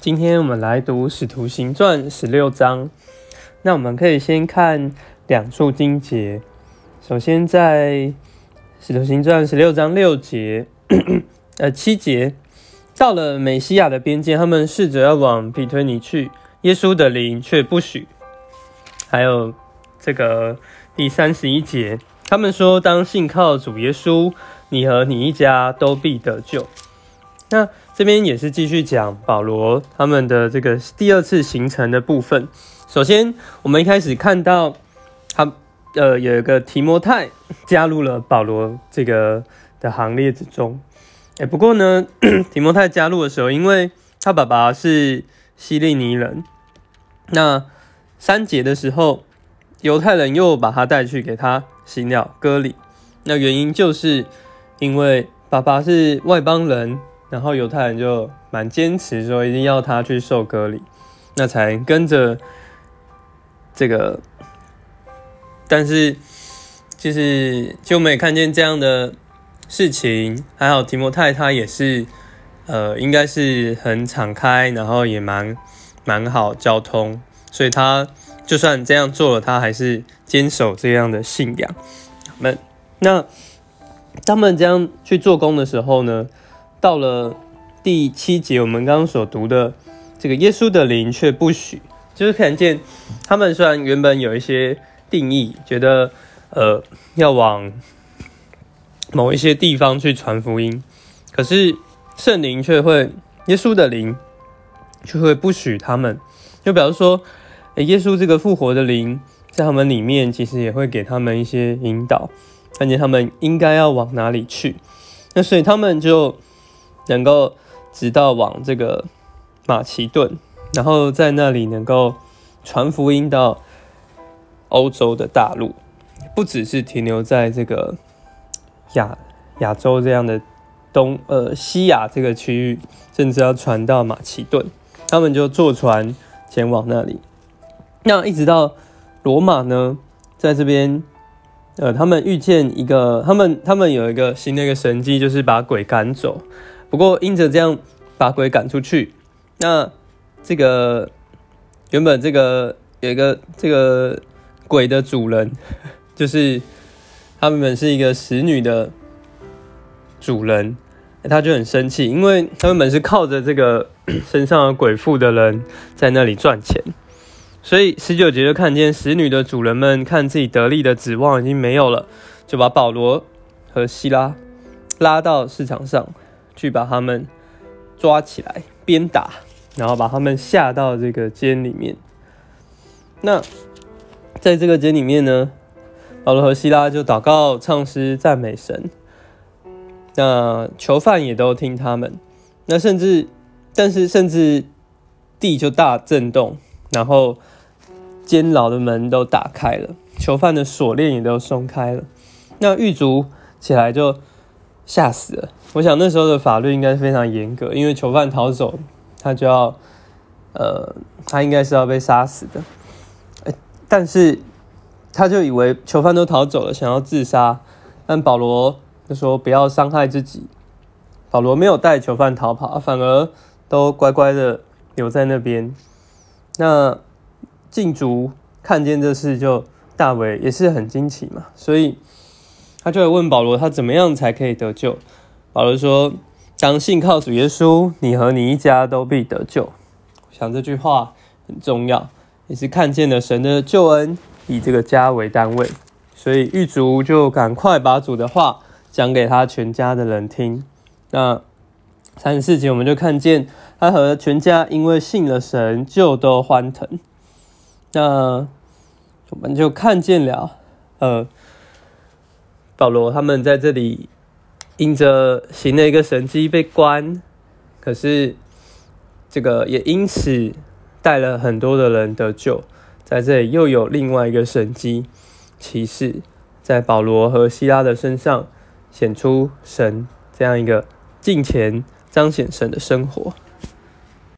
今天我们来读《使徒行传》十六章。那我们可以先看两处经节。首先在《使徒行传》十六章六节，呃七节，到了美西亚的边界，他们试着要往比推尼去，耶稣的灵却不许。还有这个第三十一节，他们说：“当信靠主耶稣，你和你一家都必得救。”那这边也是继续讲保罗他们的这个第二次行程的部分。首先，我们一开始看到他呃有一个提摩太加入了保罗这个的行列之中。哎，不过呢，提摩太加入的时候，因为他爸爸是希利尼人，那三节的时候，犹太人又把他带去给他行了割礼。那原因就是因为爸爸是外邦人。然后犹太人就蛮坚持说一定要他去受割礼，那才跟着这个。但是就是就我们也看见这样的事情，还好提摩太他也是呃应该是很敞开，然后也蛮蛮好交通，所以他就算这样做了，他还是坚守这样的信仰。们那他们这样去做工的时候呢？到了第七节，我们刚刚所读的这个耶稣的灵却不许，就是看见他们虽然原本有一些定义，觉得呃要往某一些地方去传福音，可是圣灵却会耶稣的灵就会不许他们，就表示说，耶稣这个复活的灵在他们里面，其实也会给他们一些引导，看见他们应该要往哪里去，那所以他们就。能够直到往这个马其顿，然后在那里能够传福音到欧洲的大陆，不只是停留在这个亚亚洲这样的东呃西亚这个区域，甚至要传到马其顿，他们就坐船前往那里。那一直到罗马呢，在这边，呃，他们遇见一个，他们他们有一个新的一个神迹，就是把鬼赶走。不过，因着这样把鬼赶出去，那这个原本这个有一个这个鬼的主人，就是他原本是一个使女的主人，他就很生气，因为他原本是靠着这个 身上的鬼附的人在那里赚钱，所以十九节就看见使女的主人们看自己得力的指望已经没有了，就把保罗和希拉拉到市场上。去把他们抓起来鞭打，然后把他们下到这个监里面。那在这个监里面呢，保罗和希拉就祷告、唱诗、赞美神。那囚犯也都听他们。那甚至，但是甚至地就大震动，然后监牢的门都打开了，囚犯的锁链也都松开了。那狱卒起来就。吓死了！我想那时候的法律应该非常严格，因为囚犯逃走，他就要，呃，他应该是要被杀死的。但是他就以为囚犯都逃走了，想要自杀，但保罗就说不要伤害自己。保罗没有带囚犯逃跑，反而都乖乖的留在那边。那禁足看见这事，就大为也是很惊奇嘛，所以。他就会问保罗，他怎么样才可以得救？保罗说：“当信靠主耶稣，你和你一家都必得救。”想这句话很重要，也是看见了神的救恩，以这个家为单位。所以狱卒就赶快把主的话讲给他全家的人听。那三十四节我们就看见他和全家因为信了神，就都欢腾。那我们就看见了，呃。保罗他们在这里因着行了一个神迹被关，可是这个也因此带了很多的人得救。在这里又有另外一个神迹骑士，在保罗和希拉的身上显出神这样一个敬虔彰显神的生活。